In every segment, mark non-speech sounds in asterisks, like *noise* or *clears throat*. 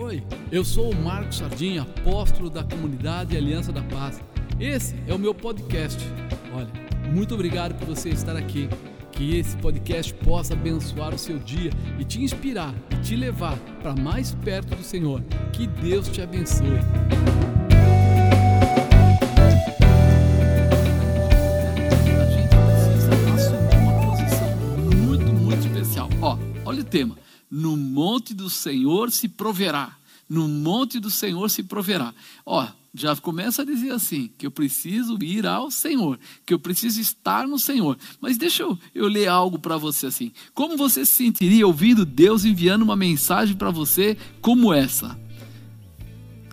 Oi, eu sou o Marcos Sardinha, apóstolo da comunidade Aliança da Paz. Esse é o meu podcast. Olha, muito obrigado por você estar aqui. Que esse podcast possa abençoar o seu dia e te inspirar e te levar para mais perto do Senhor. Que Deus te abençoe. A gente precisa assumir uma posição muito, muito especial. Ó, olha o tema. No monte do Senhor se proverá. No monte do Senhor se proverá. Ó, já começa a dizer assim, que eu preciso ir ao Senhor, que eu preciso estar no Senhor. Mas deixa eu, eu ler algo para você assim. Como você se sentiria ouvindo Deus enviando uma mensagem para você como essa?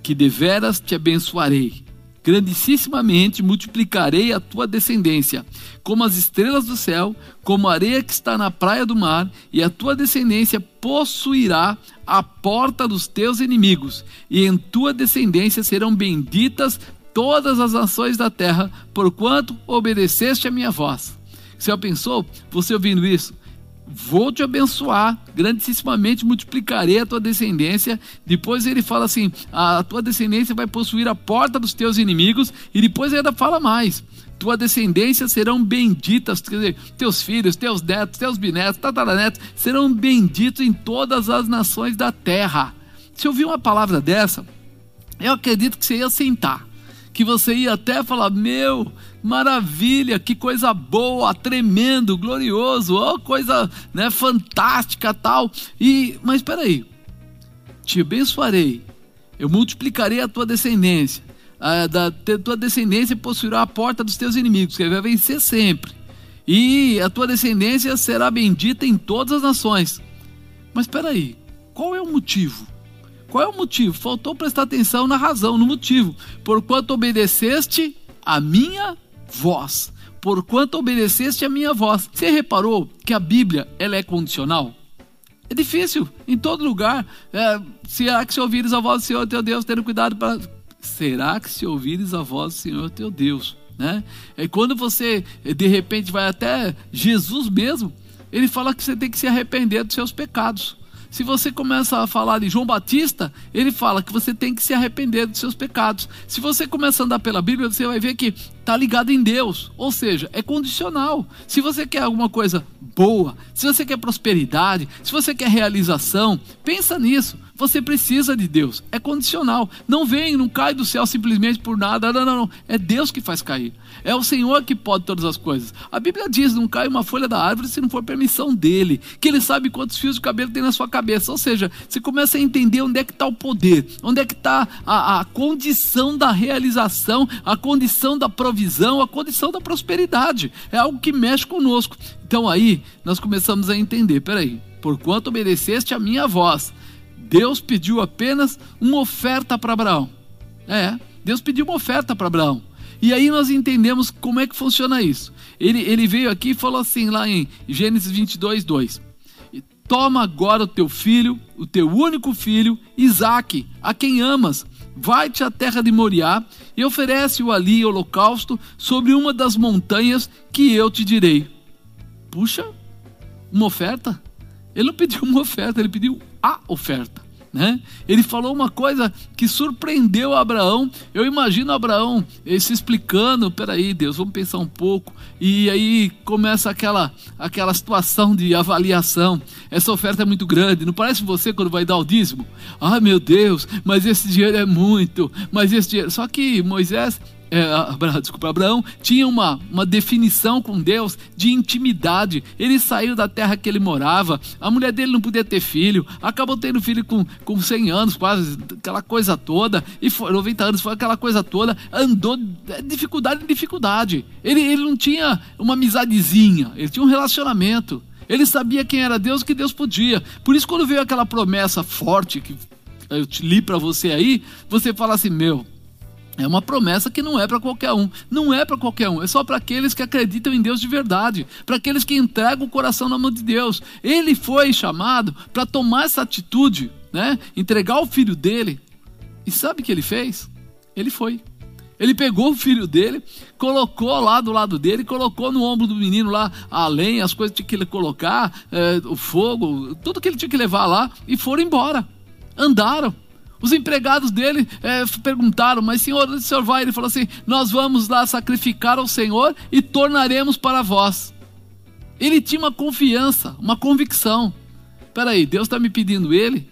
Que deveras te abençoarei grandissimamente multiplicarei a tua descendência, como as estrelas do céu, como a areia que está na praia do mar, e a tua descendência possuirá a porta dos teus inimigos, e em tua descendência serão benditas todas as nações da terra, porquanto obedeceste a minha voz. Você já pensou, você ouvindo isso? Vou te abençoar, grandissimamente multiplicarei a tua descendência. Depois ele fala assim: a tua descendência vai possuir a porta dos teus inimigos. E depois ainda fala mais: tua descendência serão benditas, quer dizer, teus filhos, teus netos, teus bisnetos, tataranetos serão benditos em todas as nações da terra. Se ouvir uma palavra dessa, eu acredito que você ia sentar que você ia até falar: Meu, maravilha, que coisa boa, tremendo, glorioso, oh, coisa né, fantástica tal. E, mas espera aí, te abençoarei, eu multiplicarei a tua descendência, a da tua descendência possuirá a porta dos teus inimigos, que vai vencer sempre. E a tua descendência será bendita em todas as nações. Mas espera aí, qual é o motivo? Qual é o motivo? Faltou prestar atenção na razão, no motivo. Porquanto obedeceste a minha voz. Porquanto obedeceste a minha voz. Você reparou que a Bíblia ela é condicional? É difícil, em todo lugar. É, será que se ouvires a voz do Senhor teu Deus, tendo cuidado para. Será que se ouvires a voz do Senhor teu Deus? Né? E quando você de repente vai até Jesus mesmo, ele fala que você tem que se arrepender dos seus pecados. Se você começa a falar de João Batista, ele fala que você tem que se arrepender dos seus pecados. Se você começa a andar pela Bíblia, você vai ver que está ligado em Deus, ou seja, é condicional. Se você quer alguma coisa boa, se você quer prosperidade, se você quer realização, pensa nisso. Você precisa de Deus. É condicional. Não vem, não cai do céu simplesmente por nada. Não, não, não. É Deus que faz cair. É o Senhor que pode todas as coisas. A Bíblia diz: não cai uma folha da árvore se não for permissão dele. Que ele sabe quantos fios de cabelo tem na sua cabeça. Ou seja, você começa a entender onde é que está o poder, onde é que está a, a condição da realização, a condição da provisão, a condição da prosperidade. É algo que mexe conosco. Então aí nós começamos a entender: peraí, porquanto obedeceste a minha voz Deus pediu apenas uma oferta para Abraão. É, Deus pediu uma oferta para Abraão. E aí nós entendemos como é que funciona isso. Ele, ele veio aqui e falou assim, lá em Gênesis 22, 2: Toma agora o teu filho, o teu único filho, Isaque, a quem amas, vai-te à terra de Moriá e oferece-o ali holocausto sobre uma das montanhas que eu te direi. Puxa, uma oferta? Ele não pediu uma oferta, ele pediu a oferta. Né? Ele falou uma coisa que surpreendeu Abraão. Eu imagino Abraão se explicando: peraí, Deus, vamos pensar um pouco. E aí começa aquela, aquela situação de avaliação. Essa oferta é muito grande. Não parece você quando vai dar o dízimo? Ah, meu Deus, mas esse dinheiro é muito. Mas esse dinheiro. Só que Moisés é, desculpa, Abraão tinha uma, uma definição com Deus de intimidade. Ele saiu da terra que ele morava, a mulher dele não podia ter filho, acabou tendo filho com, com 100 anos, quase aquela coisa toda, e foi, 90 anos foi aquela coisa toda, andou de dificuldade em dificuldade. Ele, ele não tinha uma amizadezinha, ele tinha um relacionamento. Ele sabia quem era Deus e que Deus podia. Por isso, quando veio aquela promessa forte que eu li para você aí, você fala assim: Meu, é uma promessa que não é para qualquer um. Não é para qualquer um. É só para aqueles que acreditam em Deus de verdade. Para aqueles que entregam o coração na mão de Deus. Ele foi chamado para tomar essa atitude, né? Entregar o filho dele. E sabe o que ele fez? Ele foi. Ele pegou o filho dele, colocou lá do lado dele, colocou no ombro do menino lá a lenha, as coisas que tinha que ele colocar, é, o fogo, tudo que ele tinha que levar lá, e foram embora. Andaram Os empregados dele é, perguntaram, mas senhor, onde o senhor vai? Ele falou assim: Nós vamos lá sacrificar ao Senhor e tornaremos para vós. Ele tinha uma confiança, uma convicção. Peraí, Deus está me pedindo ele?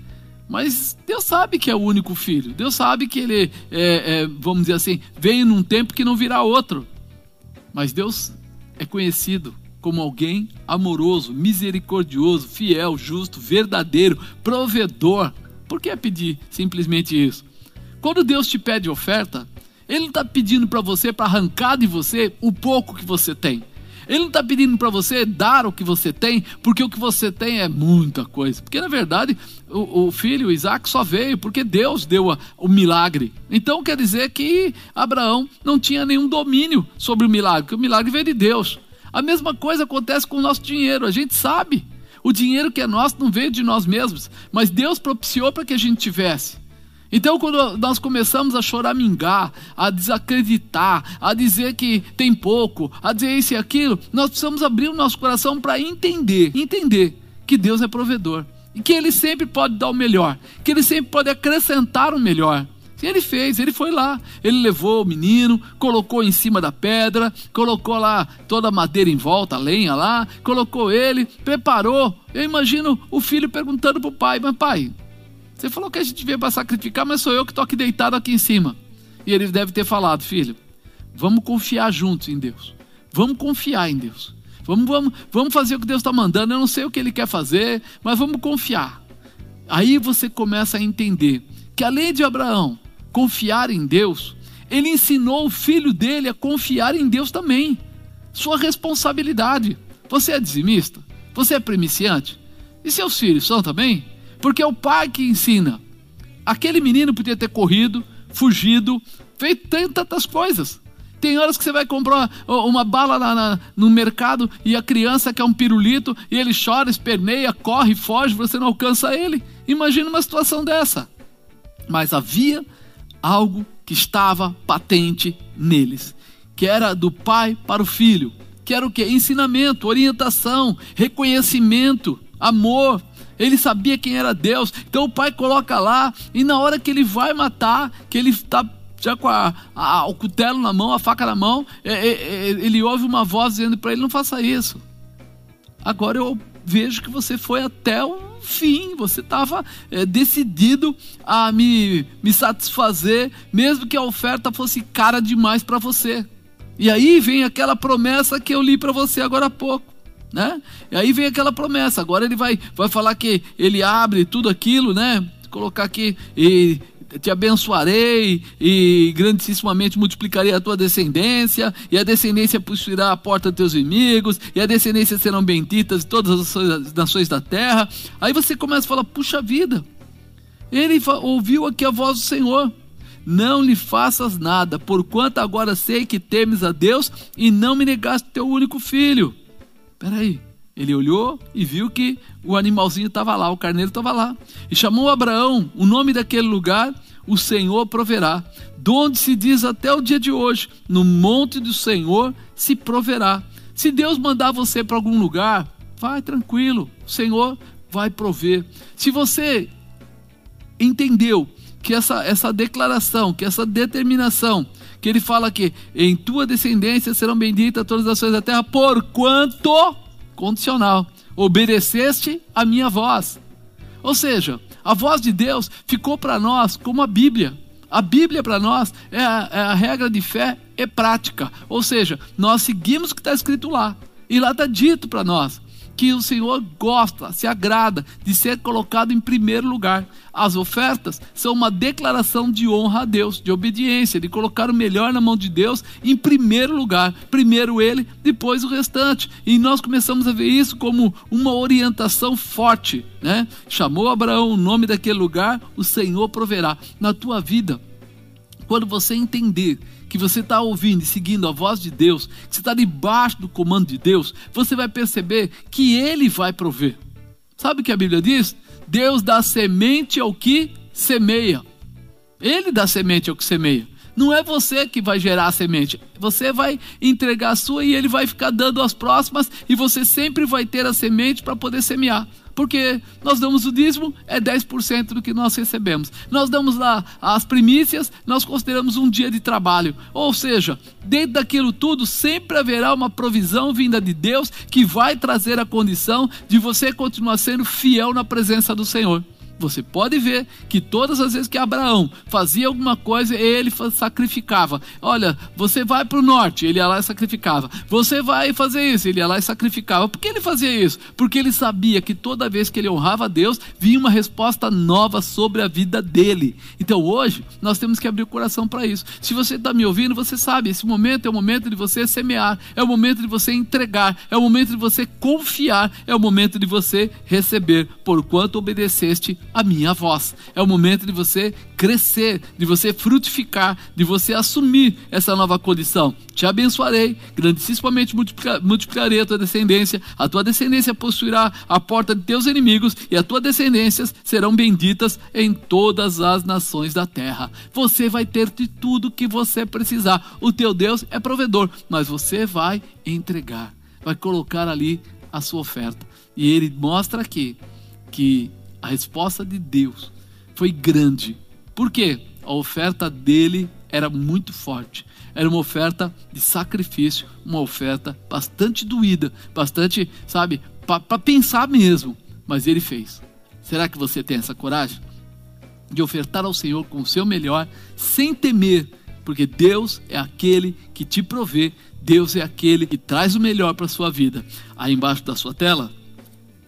Mas Deus sabe que é o único filho. Deus sabe que ele, é, é, vamos dizer assim, veio num tempo que não virá outro. Mas Deus é conhecido como alguém amoroso, misericordioso, fiel, justo, verdadeiro, provedor. Por que pedir simplesmente isso? Quando Deus te pede oferta, Ele não está pedindo para você para arrancar de você o pouco que você tem. Ele não está pedindo para você dar o que você tem, porque o que você tem é muita coisa. Porque na verdade o, o filho, Isaac, só veio porque Deus deu a, o milagre. Então quer dizer que Abraão não tinha nenhum domínio sobre o milagre, porque o milagre veio de Deus. A mesma coisa acontece com o nosso dinheiro, a gente sabe. O dinheiro que é nosso não veio de nós mesmos, mas Deus propiciou para que a gente tivesse. Então, quando nós começamos a choramingar, a desacreditar, a dizer que tem pouco, a dizer isso e aquilo, nós precisamos abrir o nosso coração para entender, entender que Deus é provedor e que Ele sempre pode dar o melhor, que Ele sempre pode acrescentar o melhor. Ele fez, ele foi lá, ele levou o menino, colocou em cima da pedra, colocou lá toda a madeira em volta, a lenha lá, colocou ele, preparou. Eu imagino o filho perguntando para o pai: Mas pai, você falou que a gente veio para sacrificar, mas sou eu que estou aqui deitado aqui em cima. E ele deve ter falado, filho, vamos confiar juntos em Deus. Vamos confiar em Deus. Vamos, vamos, vamos fazer o que Deus está mandando. Eu não sei o que Ele quer fazer, mas vamos confiar. Aí você começa a entender que além de Abraão confiar em Deus, ele ensinou o filho dele a confiar em Deus também. Sua responsabilidade. Você é dizimista? Você é primiciante? E seus filhos são também? Porque é o pai que ensina. Aquele menino podia ter corrido, fugido, feito tantas coisas. Tem horas que você vai comprar uma bala na, na, no mercado e a criança quer um pirulito e ele chora, esperneia, corre, foge, você não alcança ele. Imagina uma situação dessa. Mas havia algo que estava patente neles, que era do pai para o filho, que era o que? Ensinamento, orientação, reconhecimento, amor, ele sabia quem era Deus. Então o pai coloca lá, e na hora que ele vai matar, que ele está já com a, a, o cutelo na mão, a faca na mão, é, é, é, ele ouve uma voz dizendo para ele: não faça isso. Agora eu vejo que você foi até o fim, você estava é, decidido a me, me satisfazer, mesmo que a oferta fosse cara demais para você. E aí vem aquela promessa que eu li para você agora há pouco né? E aí vem aquela promessa. Agora ele vai, vai falar que ele abre tudo aquilo, né? Colocar aqui e te abençoarei e grandissimamente multiplicarei a tua descendência, e a descendência possuirá a porta dos teus inimigos, e a descendência serão benditas todas as nações da terra. Aí você começa a falar: puxa vida, ele ouviu aqui a voz do Senhor. Não lhe faças nada, porquanto agora sei que temes a Deus e não me negaste teu único filho. Peraí. Ele olhou e viu que o animalzinho estava lá, o carneiro estava lá. E chamou Abraão, o nome daquele lugar, o Senhor proverá. Donde se diz até o dia de hoje, no monte do Senhor se proverá. Se Deus mandar você para algum lugar, vai tranquilo, o Senhor vai prover. Se você entendeu que essa, essa declaração, que essa determinação, que ele fala que em tua descendência serão benditas todas as nações da terra, porquanto, condicional, obedeceste a minha voz. Ou seja, a voz de Deus ficou para nós como a Bíblia. A Bíblia para nós é a, é a regra de fé e prática. Ou seja, nós seguimos o que está escrito lá. E lá está dito para nós que o Senhor gosta, se agrada de ser colocado em primeiro lugar. As ofertas são uma declaração de honra a Deus, de obediência, de colocar o melhor na mão de Deus em primeiro lugar. Primeiro ele, depois o restante. E nós começamos a ver isso como uma orientação forte, né? Chamou Abraão o nome daquele lugar, o Senhor proverá na tua vida. Quando você entender que você está ouvindo e seguindo a voz de Deus, que você está debaixo do comando de Deus, você vai perceber que Ele vai prover. Sabe o que a Bíblia diz? Deus dá semente ao que semeia. Ele dá semente ao que semeia. Não é você que vai gerar a semente. Você vai entregar a sua e ele vai ficar dando as próximas e você sempre vai ter a semente para poder semear. Porque nós damos o dízimo, é 10% do que nós recebemos. Nós damos lá as primícias, nós consideramos um dia de trabalho. Ou seja, dentro daquilo tudo, sempre haverá uma provisão vinda de Deus que vai trazer a condição de você continuar sendo fiel na presença do Senhor. Você pode ver que todas as vezes que Abraão fazia alguma coisa, ele sacrificava. Olha, você vai para o norte, ele ia lá e sacrificava. Você vai fazer isso, ele ia lá e sacrificava. Por que ele fazia isso? Porque ele sabia que toda vez que ele honrava a Deus, vinha uma resposta nova sobre a vida dele. Então hoje, nós temos que abrir o coração para isso. Se você está me ouvindo, você sabe, esse momento é o momento de você semear, é o momento de você entregar, é o momento de você confiar, é o momento de você receber, porquanto obedeceste a minha voz. É o momento de você crescer, de você frutificar, de você assumir essa nova condição. Te abençoarei, grandissimamente multiplica, multiplicarei a tua descendência, a tua descendência possuirá a porta de teus inimigos, e as tuas descendências serão benditas em todas as nações da terra. Você vai ter de tudo que você precisar. O teu Deus é provedor, mas você vai entregar, vai colocar ali a sua oferta. E ele mostra aqui que a resposta de Deus foi grande. Por quê? A oferta dele era muito forte. Era uma oferta de sacrifício, uma oferta bastante doída, bastante, sabe, para pensar mesmo. Mas ele fez. Será que você tem essa coragem? De ofertar ao Senhor com o seu melhor, sem temer, porque Deus é aquele que te provê, Deus é aquele que traz o melhor para a sua vida. Aí embaixo da sua tela,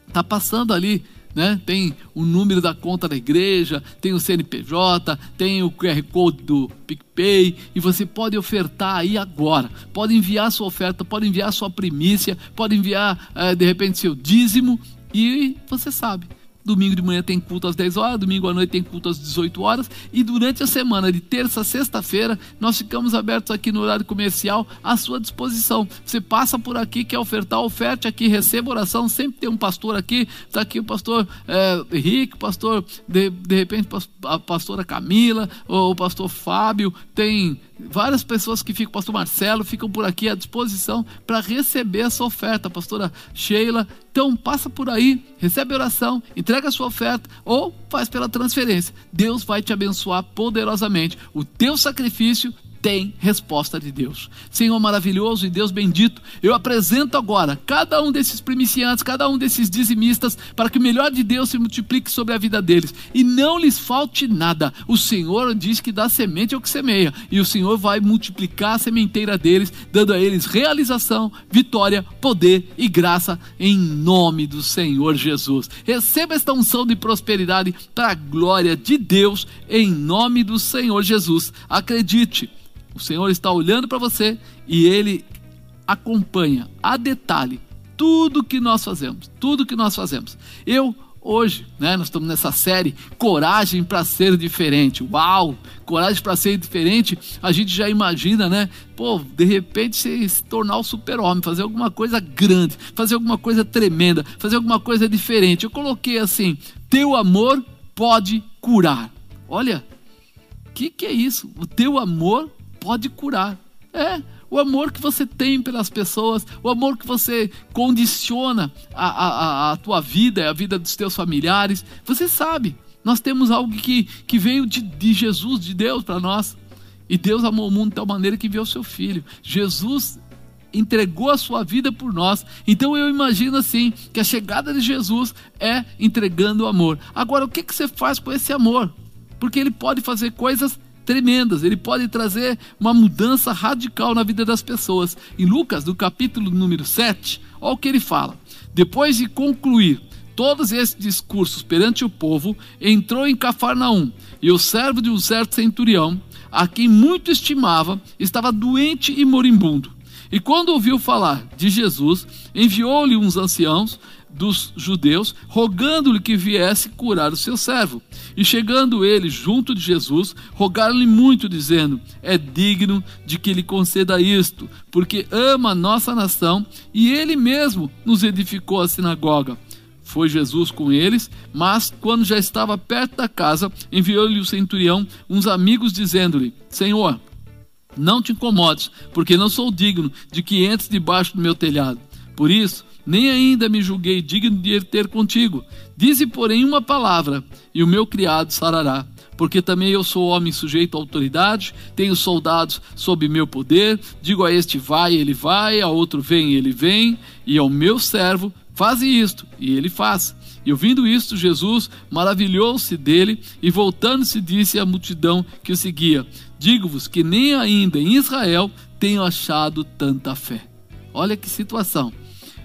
está passando ali né? Tem o número da conta da igreja, tem o CNPJ, tem o QR Code do PicPay e você pode ofertar aí agora. Pode enviar sua oferta, pode enviar sua primícia, pode enviar é, de repente seu dízimo e você sabe, Domingo de manhã tem culto às 10 horas, domingo à noite tem culto às 18 horas. E durante a semana, de terça a sexta-feira, nós ficamos abertos aqui no horário comercial à sua disposição. Você passa por aqui, quer ofertar, oferte aqui, receba oração. Sempre tem um pastor aqui, está aqui o pastor é, o pastor, de, de repente, a pastora Camila, ou o pastor Fábio, tem várias pessoas que ficam, pastor Marcelo, ficam por aqui à disposição para receber essa oferta, pastora Sheila. Então, passa por aí, recebe oração, entrega a sua oferta ou faz pela transferência. Deus vai te abençoar poderosamente. O teu sacrifício tem resposta de Deus. Senhor maravilhoso e Deus bendito, eu apresento agora cada um desses primiciantes, cada um desses dizimistas, para que o melhor de Deus se multiplique sobre a vida deles e não lhes falte nada. O Senhor diz que dá semente ao que semeia, e o Senhor vai multiplicar a sementeira deles, dando a eles realização, vitória, poder e graça em nome do Senhor Jesus. Receba esta unção de prosperidade para a glória de Deus em nome do Senhor Jesus. Acredite o Senhor está olhando para você e ele acompanha a detalhe tudo que nós fazemos, tudo que nós fazemos. Eu hoje, né, nós estamos nessa série Coragem para ser diferente. Uau! Coragem para ser diferente. A gente já imagina, né? Pô, de repente se, se tornar o super-homem, fazer alguma coisa grande, fazer alguma coisa tremenda, fazer alguma coisa diferente. Eu coloquei assim: teu amor pode curar. Olha, o que, que é isso? O teu amor pode curar. É, o amor que você tem pelas pessoas, o amor que você condiciona a, a, a tua vida, a vida dos teus familiares. Você sabe, nós temos algo que, que veio de, de Jesus, de Deus para nós. E Deus amou o mundo de tal maneira que enviou o seu filho. Jesus entregou a sua vida por nós. Então eu imagino assim que a chegada de Jesus é entregando o amor. Agora, o que, que você faz com esse amor? Porque ele pode fazer coisas tremendas. Ele pode trazer uma mudança radical na vida das pessoas. Em Lucas, no capítulo número 7, olha o que ele fala. Depois de concluir todos esses discursos perante o povo, entrou em Cafarnaum, e o servo de um certo centurião, a quem muito estimava, estava doente e moribundo. E quando ouviu falar de Jesus, enviou-lhe uns anciãos dos judeus, rogando-lhe que viesse curar o seu servo. E chegando ele junto de Jesus, rogaram-lhe muito, dizendo: É digno de que lhe conceda isto, porque ama a nossa nação e ele mesmo nos edificou a sinagoga. Foi Jesus com eles, mas quando já estava perto da casa, enviou-lhe o centurião uns amigos, dizendo-lhe: Senhor, não te incomodes, porque não sou digno de que entres debaixo do meu telhado. Por isso, nem ainda me julguei digno de ter contigo. Dize, porém, uma palavra, e o meu criado sarará. Porque também eu sou homem sujeito à autoridade, tenho soldados sob meu poder, digo a este vai, ele vai, a outro vem, ele vem, e ao meu servo faze isto, e ele faz. E ouvindo isto, Jesus maravilhou-se dele e voltando-se disse à multidão que o seguia: Digo-vos que nem ainda em Israel tenho achado tanta fé. Olha que situação.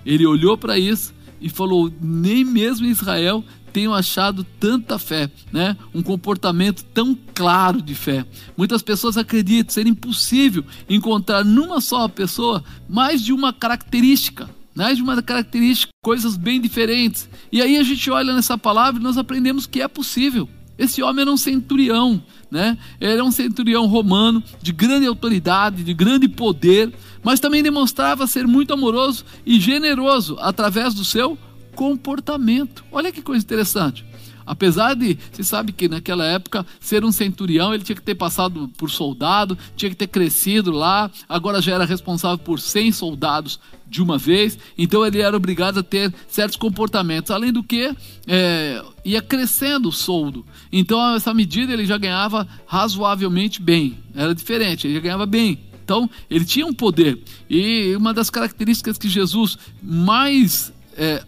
Ele olhou para isso e falou: Nem mesmo em Israel tenho achado tanta fé, né? Um comportamento tão claro de fé. Muitas pessoas acreditam ser impossível encontrar numa só pessoa mais de uma característica né, de uma característica, coisas bem diferentes. E aí a gente olha nessa palavra e nós aprendemos que é possível. Esse homem era um centurião, né? Ele era um centurião romano de grande autoridade, de grande poder, mas também demonstrava ser muito amoroso e generoso através do seu comportamento. Olha que coisa interessante. Apesar de, você sabe que naquela época, ser um centurião, ele tinha que ter passado por soldado, tinha que ter crescido lá, agora já era responsável por 100 soldados de uma vez, então ele era obrigado a ter certos comportamentos. Além do que, é, ia crescendo o soldo. Então, essa medida ele já ganhava razoavelmente bem, era diferente, ele já ganhava bem. Então, ele tinha um poder. E uma das características que Jesus mais é,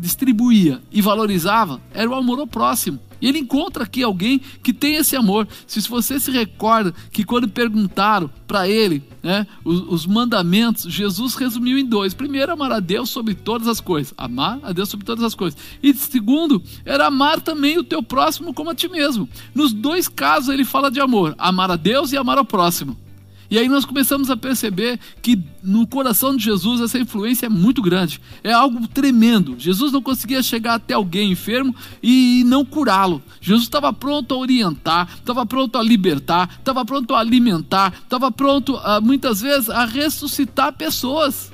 distribuía e valorizava era o amor ao próximo. E ele encontra aqui alguém que tem esse amor. Se você se recorda que quando perguntaram para ele né, os, os, mandamentos, Jesus resumiu em dois. Primeiro, amar a Deus sobre todas as coisas. Amar a Deus sobre todas as coisas. E segundo, era amar também o teu próximo como a ti mesmo. Nos dois casos ele fala de amor: amar a Deus e amar ao próximo. E aí nós começamos a perceber que no coração de Jesus essa influência é muito grande, é algo tremendo. Jesus não conseguia chegar até alguém enfermo e não curá-lo. Jesus estava pronto a orientar, estava pronto a libertar, estava pronto a alimentar, estava pronto a, muitas vezes a ressuscitar pessoas.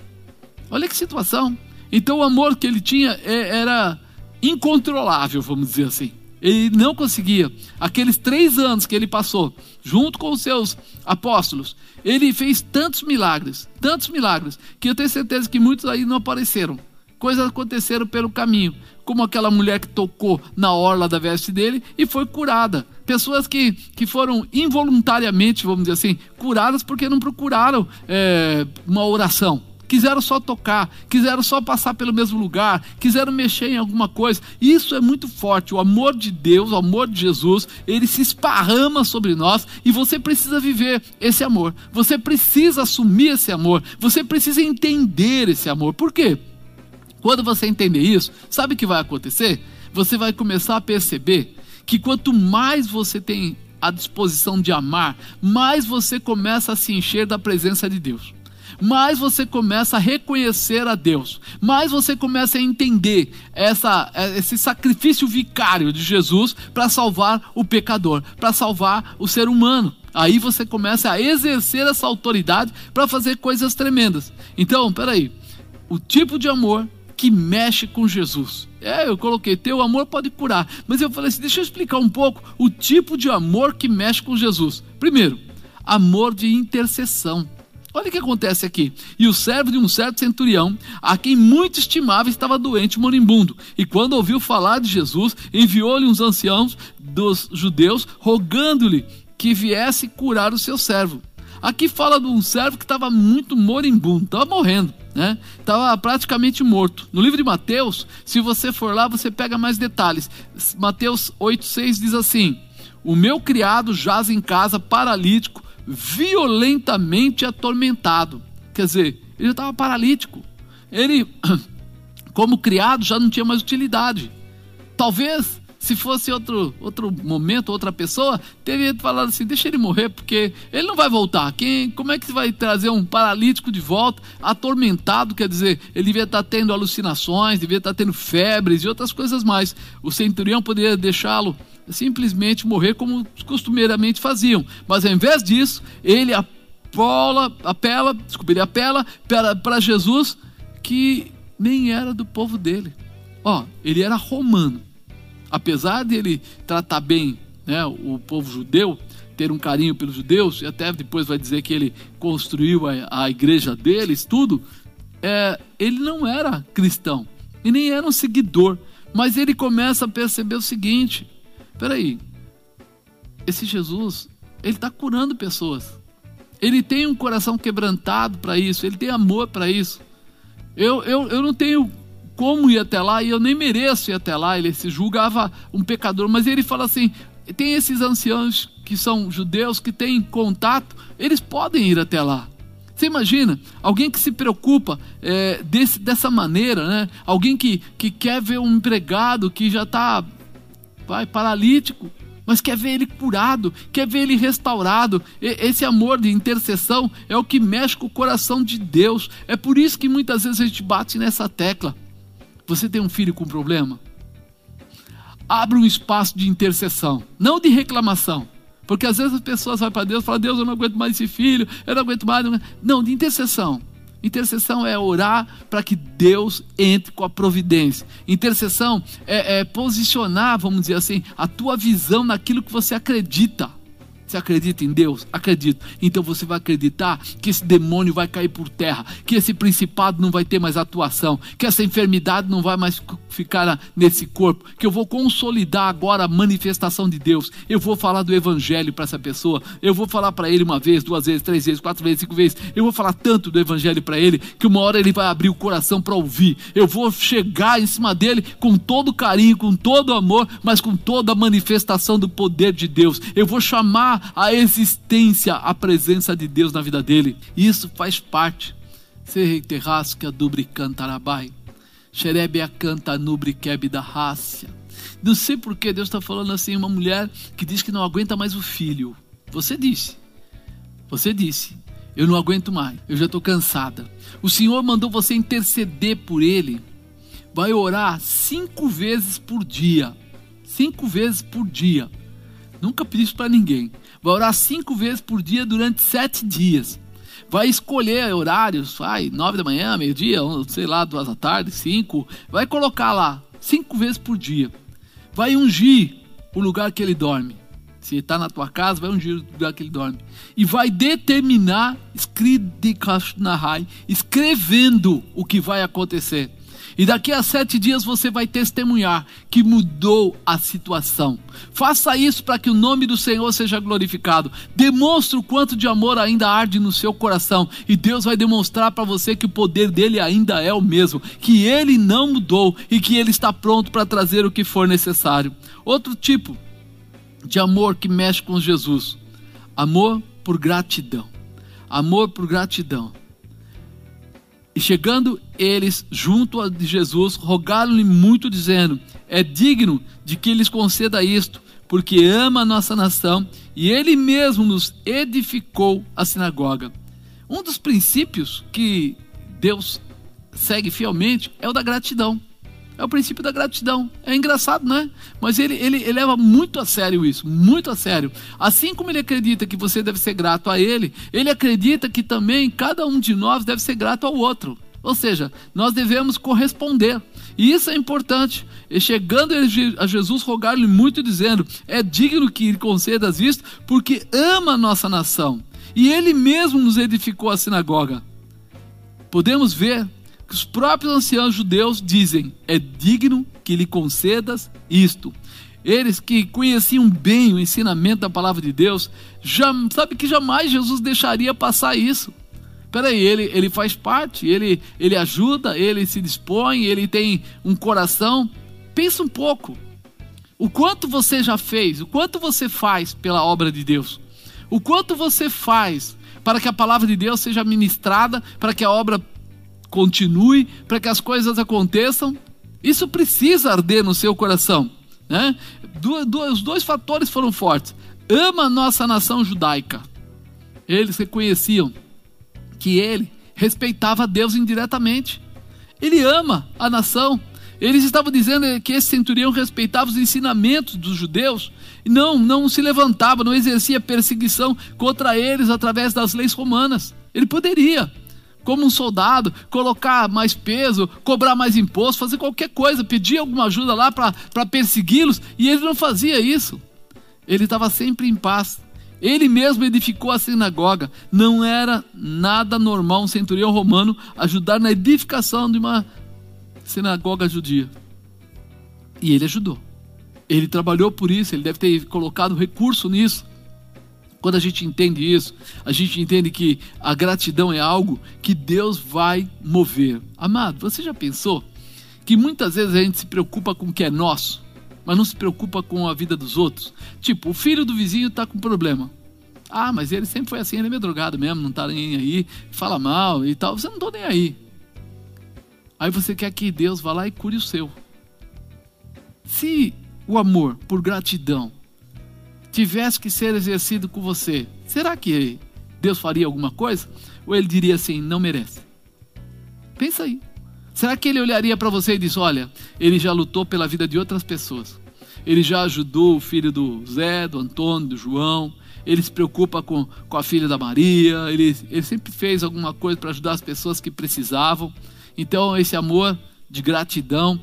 Olha que situação. Então o amor que ele tinha é, era incontrolável, vamos dizer assim. Ele não conseguia. Aqueles três anos que ele passou, junto com os seus apóstolos, ele fez tantos milagres, tantos milagres, que eu tenho certeza que muitos aí não apareceram. Coisas aconteceram pelo caminho, como aquela mulher que tocou na orla da veste dele e foi curada. Pessoas que, que foram involuntariamente, vamos dizer assim, curadas porque não procuraram é, uma oração quiseram só tocar, quiseram só passar pelo mesmo lugar, quiseram mexer em alguma coisa. Isso é muito forte. O amor de Deus, o amor de Jesus, ele se esparrama sobre nós e você precisa viver esse amor. Você precisa assumir esse amor. Você precisa entender esse amor. Por quê? Quando você entender isso, sabe o que vai acontecer? Você vai começar a perceber que quanto mais você tem a disposição de amar, mais você começa a se encher da presença de Deus mais você começa a reconhecer a Deus, mais você começa a entender essa, esse sacrifício vicário de Jesus para salvar o pecador, para salvar o ser humano. Aí você começa a exercer essa autoridade para fazer coisas tremendas. Então, peraí, o tipo de amor que mexe com Jesus. É, eu coloquei, teu amor pode curar. Mas eu falei assim, deixa eu explicar um pouco o tipo de amor que mexe com Jesus. Primeiro, amor de intercessão. Olha o que acontece aqui. E o servo de um certo centurião, a quem muito estimava, estava doente, moribundo. E quando ouviu falar de Jesus, enviou-lhe uns anciãos dos judeus, rogando-lhe que viesse curar o seu servo. Aqui fala de um servo que estava muito moribundo, estava morrendo, né? Estava praticamente morto. No livro de Mateus, se você for lá, você pega mais detalhes. Mateus 8,6 diz assim: O meu criado jaz em casa, paralítico, violentamente atormentado. Quer dizer, ele estava paralítico. Ele, *clears throat* como criado, já não tinha mais utilidade. Talvez, se fosse outro, outro momento, outra pessoa, teria falado assim: deixa ele morrer, porque ele não vai voltar. Quem, como é que vai trazer um paralítico de volta, atormentado? Quer dizer, ele devia estar tendo alucinações, devia estar tendo febres e outras coisas mais. O centurião poderia deixá-lo simplesmente morrer como costumeiramente faziam. Mas ao invés disso, ele apela, apela, desculpa, ele apela para Jesus que nem era do povo dele. Ó, ele era romano. Apesar de ele tratar bem né, o povo judeu, ter um carinho pelos judeus, e até depois vai dizer que ele construiu a, a igreja deles, tudo, é, ele não era cristão e nem era um seguidor, mas ele começa a perceber o seguinte: peraí, esse Jesus, ele está curando pessoas. Ele tem um coração quebrantado para isso, ele tem amor para isso. Eu, eu, eu não tenho como ir até lá e eu nem mereço ir até lá. Ele se julgava um pecador, mas ele fala assim: tem esses anciãos que são judeus que têm contato, eles podem ir até lá. Você imagina alguém que se preocupa é, desse, dessa maneira, né? Alguém que, que quer ver um empregado que já está paralítico mas quer ver ele curado, quer ver ele restaurado. Esse amor de intercessão é o que mexe com o coração de Deus. É por isso que muitas vezes a gente bate nessa tecla. Você tem um filho com problema? Abra um espaço de intercessão, não de reclamação. Porque às vezes as pessoas vão para Deus e falam: Deus, eu não aguento mais esse filho, eu não aguento mais. Não, de intercessão. Intercessão é orar para que Deus entre com a providência. Intercessão é, é, posicionar, vamos dizer assim, a tua visão naquilo que você acredita. Você acredita em Deus? Acredito. Então você vai acreditar que esse demônio vai cair por terra, que esse principado não vai ter mais atuação, que essa enfermidade não vai mais ficar nesse corpo, que eu vou consolidar agora a manifestação de Deus. Eu vou falar do evangelho para essa pessoa. Eu vou falar para ele uma vez, duas vezes, três vezes, quatro vezes, cinco vezes. Eu vou falar tanto do evangelho para ele que uma hora ele vai abrir o coração para ouvir. Eu vou chegar em cima dele com todo carinho, com todo amor, mas com toda a manifestação do poder de Deus. Eu vou chamar a existência, a presença de Deus na vida dele. Isso faz parte. Se terrasca dubre cantarabai. Xerebe a canta nubre da raça. Não sei por que Deus está falando assim, uma mulher que diz que não aguenta mais o filho. Você disse. Você disse. Eu não aguento mais. Eu já estou cansada. O Senhor mandou você interceder por ele. Vai orar cinco vezes por dia. Cinco vezes por dia. Nunca pedi isso para ninguém. Vai orar cinco vezes por dia durante sete dias. Vai escolher horários, vai, nove da manhã, meio-dia, sei lá, duas da tarde, cinco. Vai colocar lá, cinco vezes por dia. Vai ungir o lugar que ele dorme. Se está na tua casa, vai ungir o lugar que ele dorme. E vai determinar, escrevendo o que vai acontecer. E daqui a sete dias você vai testemunhar que mudou a situação. Faça isso para que o nome do Senhor seja glorificado. Demonstre o quanto de amor ainda arde no seu coração. E Deus vai demonstrar para você que o poder dele ainda é o mesmo. Que ele não mudou e que ele está pronto para trazer o que for necessário. Outro tipo de amor que mexe com Jesus: amor por gratidão. Amor por gratidão. E chegando eles junto a Jesus, rogaram-lhe muito, dizendo: É digno de que lhes conceda isto, porque ama a nossa nação e ele mesmo nos edificou a sinagoga. Um dos princípios que Deus segue fielmente é o da gratidão. É o princípio da gratidão. É engraçado, né? Mas ele, ele, ele, leva muito a sério isso, muito a sério. Assim como ele acredita que você deve ser grato a ele, ele acredita que também cada um de nós deve ser grato ao outro. Ou seja, nós devemos corresponder. E isso é importante. E chegando a Jesus, rogar-lhe muito, dizendo: É digno que lhe concedas isto, porque ama a nossa nação. E ele mesmo nos edificou a sinagoga. Podemos ver que os próprios anciãos judeus dizem: é digno que lhe concedas isto. Eles que conheciam bem o ensinamento da palavra de Deus, já, sabe que jamais Jesus deixaria passar isso. Peraí, ele, ele faz parte, ele, ele ajuda, ele se dispõe, ele tem um coração. Pensa um pouco. O quanto você já fez, o quanto você faz pela obra de Deus, o quanto você faz para que a palavra de Deus seja ministrada, para que a obra continue, para que as coisas aconteçam. Isso precisa arder no seu coração. Né? os dois fatores foram fortes. Ama a nossa nação judaica. Eles reconheciam que ele respeitava Deus indiretamente. Ele ama a nação. Eles estavam dizendo que esse centurião respeitava os ensinamentos dos judeus não, não se levantava, não exercia perseguição contra eles através das leis romanas. Ele poderia, como um soldado, colocar mais peso, cobrar mais imposto, fazer qualquer coisa, pedir alguma ajuda lá para persegui-los, e ele não fazia isso. Ele estava sempre em paz. Ele mesmo edificou a sinagoga. Não era nada normal um centurião romano ajudar na edificação de uma sinagoga judia. E ele ajudou. Ele trabalhou por isso, ele deve ter colocado recurso nisso. Quando a gente entende isso, a gente entende que a gratidão é algo que Deus vai mover. Amado, você já pensou que muitas vezes a gente se preocupa com o que é nosso, mas não se preocupa com a vida dos outros? Tipo, o filho do vizinho está com problema. Ah, mas ele sempre foi assim, ele é meio drogado mesmo, não está nem aí, fala mal e tal. Você não está nem aí. Aí você quer que Deus vá lá e cure o seu. Se o amor por gratidão tivesse que ser exercido com você, será que Deus faria alguma coisa? Ou ele diria assim: não merece? Pensa aí. Será que ele olharia para você e diz: olha, ele já lutou pela vida de outras pessoas, ele já ajudou o filho do Zé, do Antônio, do João, ele se preocupa com, com a filha da Maria, ele, ele sempre fez alguma coisa para ajudar as pessoas que precisavam. Então, esse amor de gratidão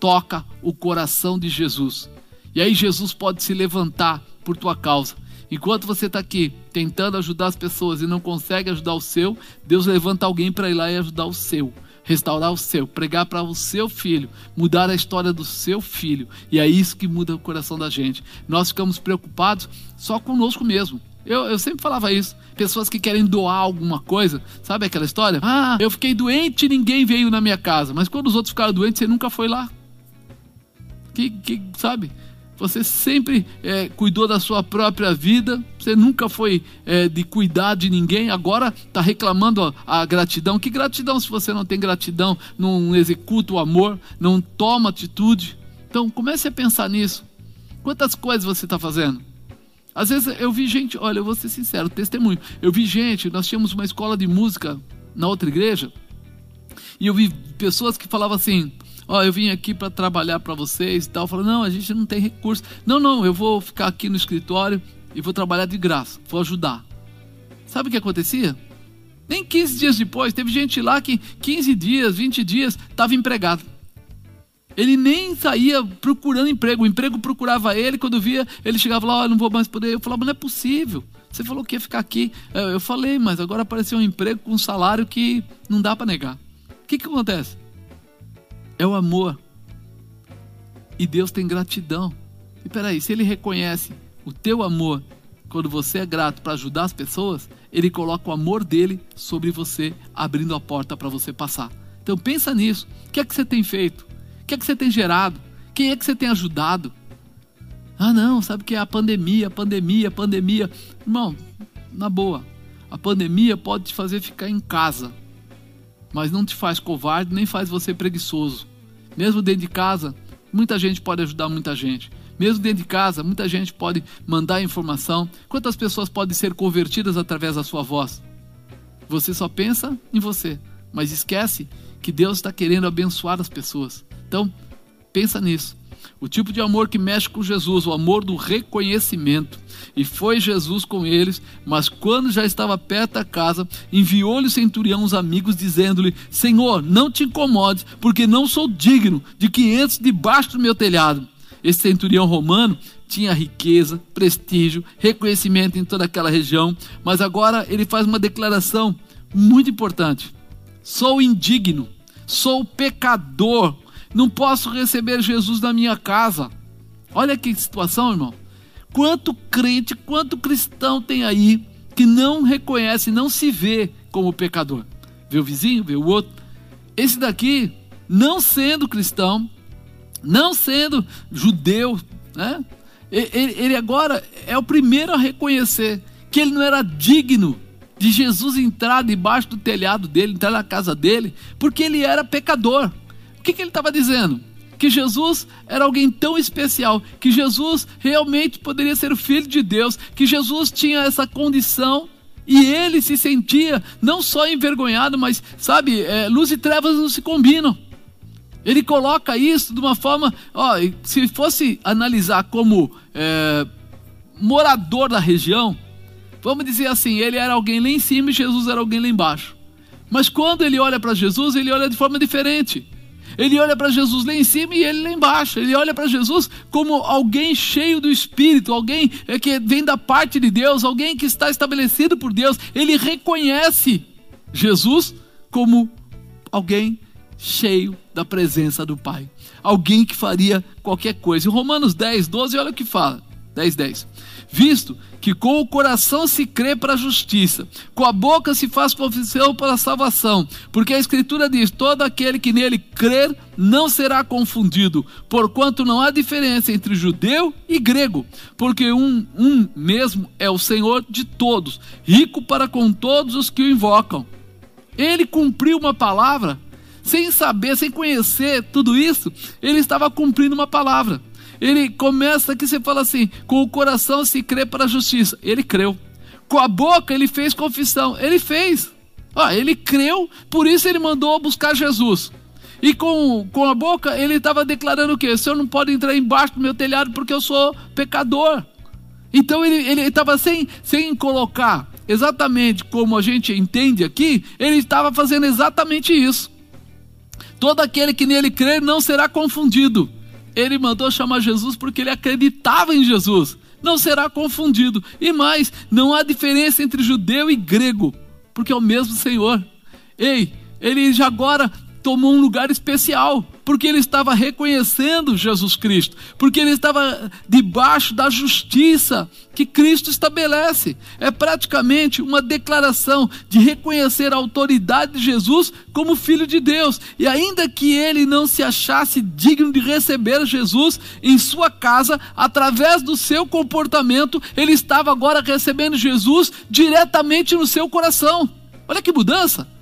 toca o coração de Jesus. E aí, Jesus pode se levantar por tua causa. Enquanto você está aqui tentando ajudar as pessoas e não consegue ajudar o seu, Deus levanta alguém para ir lá e ajudar o seu, restaurar o seu, pregar para o seu filho, mudar a história do seu filho. E é isso que muda o coração da gente. Nós ficamos preocupados só conosco mesmo. Eu, eu sempre falava isso. Pessoas que querem doar alguma coisa, sabe aquela história? Ah, eu fiquei doente e ninguém veio na minha casa. Mas quando os outros ficaram doentes, você nunca foi lá. Que, que sabe? Você sempre é, cuidou da sua própria vida, você nunca foi é, de cuidar de ninguém, agora está reclamando a, a, gratidão. Que gratidão se você não tem gratidão, não executa o amor, não toma atitude? Então comece a pensar nisso. Quantas coisas você está fazendo? Às vezes eu vi gente, olha, eu vou ser sincero, testemunho. Eu vi gente, nós tínhamos uma escola de música na outra igreja, e eu vi pessoas que falavam assim: ó, oh, eu vim aqui para trabalhar para vocês e tal. Falou, não, a gente não tem recurso. Não, não, eu vou ficar aqui no escritório e vou trabalhar de graça, vou ajudar. Sabe o que acontecia? Nem 15 dias depois, teve gente lá que 15 dias, 20 dias, estava empregado. Ele nem saía procurando emprego, o emprego procurava ele, quando via, ele chegava lá, oh, não vou mais poder. Eu falava, não é possível. Você falou que ia ficar aqui. Eu falei, mas agora apareceu um emprego com um salário que não dá para negar. O que, que acontece? É o amor. E Deus tem gratidão. E peraí, se Ele reconhece o teu amor quando você é grato para ajudar as pessoas, Ele coloca o amor dele sobre você, abrindo a porta para você passar. Então pensa nisso. O que é que você tem feito? O que é que você tem gerado? Quem é que você tem ajudado? Ah, não, sabe que é a pandemia, pandemia, pandemia. Irmão, na boa, a pandemia pode te fazer ficar em casa mas não te faz covarde nem faz você preguiçoso. Mesmo dentro de casa, muita gente pode ajudar muita gente. Mesmo dentro de casa, muita gente pode mandar informação. Quantas pessoas podem ser convertidas através da sua voz? Você só pensa em você, mas esquece que Deus está querendo abençoar as pessoas. Então, pensa nisso. O tipo de amor que mexe com Jesus, o amor do reconhecimento. E foi Jesus com eles, mas quando já estava perto da casa, enviou-lhe o centurião os amigos, dizendo-lhe: Senhor, não te incomodes, porque não sou digno de que entres debaixo do meu telhado. Esse centurião romano tinha riqueza, prestígio, reconhecimento em toda aquela região, mas agora ele faz uma declaração muito importante: sou indigno, sou pecador não posso receber Jesus na minha casa. Olha que situação, irmão. Quanto crente, quanto cristão tem aí que não reconhece, não se vê como pecador. Vê o vizinho, vê o outro. Esse daqui, não sendo cristão, não sendo judeu, né? Ele agora é o primeiro a reconhecer que ele não era digno de Jesus entrar debaixo do telhado dele, entrar na casa dele, porque ele era pecador que, que ele estava dizendo? Que Jesus era alguém tão especial, que Jesus realmente poderia ser o Filho de Deus, que Jesus tinha essa condição e ele se sentia não só envergonhado, mas, sabe, é, luz e trevas não se combinam. Ele coloca isso de uma forma, ó, se fosse analisar como é, morador da região, vamos dizer assim, ele era alguém lá em cima e Jesus era alguém lá embaixo. Mas quando ele olha para Jesus, ele olha de forma diferente. Ele olha para Jesus lá em cima e ele lá embaixo. Ele olha para Jesus como alguém cheio do Espírito, alguém é, que vem da parte de Deus, alguém que está estabelecido por Deus. Ele reconhece Jesus como alguém cheio da presença do Pai. Alguém que faria qualquer coisa. Em Romanos 10, 12, olha o que fala. 10, 10. Visto que com o coração se crê para a justiça, com a boca se faz confissão para a salvação, porque a Escritura diz: todo aquele que nele crer não será confundido, porquanto não há diferença entre judeu e grego, porque um, um mesmo é o Senhor de todos, rico para com todos os que o invocam. Ele cumpriu uma palavra, sem saber, sem conhecer tudo isso, ele estava cumprindo uma palavra. Ele começa aqui, você fala assim: com o coração se crê para a justiça. Ele creu. Com a boca ele fez confissão. Ele fez. Ah, ele creu, por isso ele mandou buscar Jesus. E com, com a boca ele estava declarando o quê? O senhor não pode entrar embaixo do meu telhado porque eu sou pecador. Então ele estava sem, sem colocar exatamente como a gente entende aqui, ele estava fazendo exatamente isso. Todo aquele que nele crer não será confundido ele mandou chamar Jesus porque ele acreditava em Jesus. Não será confundido. E mais, não há diferença entre judeu e grego, porque é o mesmo Senhor. Ei, ele já agora tomou um lugar especial, porque ele estava reconhecendo Jesus Cristo, porque ele estava debaixo da justiça que Cristo estabelece. É praticamente uma declaração de reconhecer a autoridade de Jesus como filho de Deus. E ainda que ele não se achasse digno de receber Jesus em sua casa, através do seu comportamento, ele estava agora recebendo Jesus diretamente no seu coração. Olha que mudança!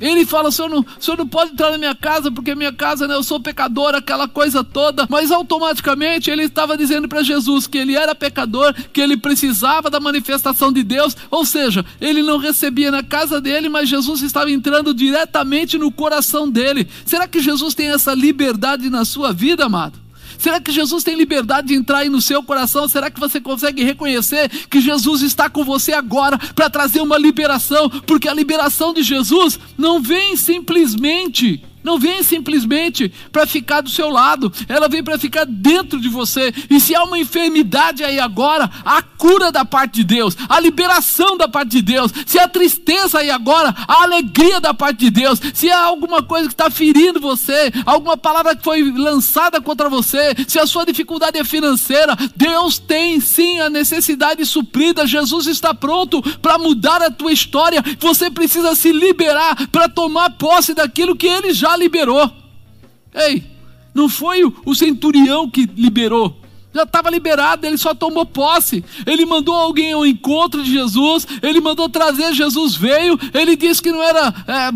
Ele fala: o senhor, não, o senhor não pode entrar na minha casa porque minha casa, né, eu sou pecador, aquela coisa toda. Mas automaticamente ele estava dizendo para Jesus que ele era pecador, que ele precisava da manifestação de Deus. Ou seja, ele não recebia na casa dele, mas Jesus estava entrando diretamente no coração dele. Será que Jesus tem essa liberdade na sua vida, amado? Será que Jesus tem liberdade de entrar aí no seu coração? Será que você consegue reconhecer que Jesus está com você agora para trazer uma liberação? Porque a liberação de Jesus não vem simplesmente não vem simplesmente para ficar do seu lado, ela vem para ficar dentro de você. E se há uma enfermidade aí agora, a cura da parte de Deus, a liberação da parte de Deus. Se há tristeza aí agora, a alegria da parte de Deus. Se há alguma coisa que está ferindo você, alguma palavra que foi lançada contra você, se a sua dificuldade é financeira, Deus tem sim a necessidade suprida. Jesus está pronto para mudar a tua história. Você precisa se liberar para tomar posse daquilo que Ele já liberou. Ei, não foi o centurião que liberou, já estava liberado, ele só tomou posse. Ele mandou alguém ao encontro de Jesus, ele mandou trazer, Jesus veio. Ele disse que não era é,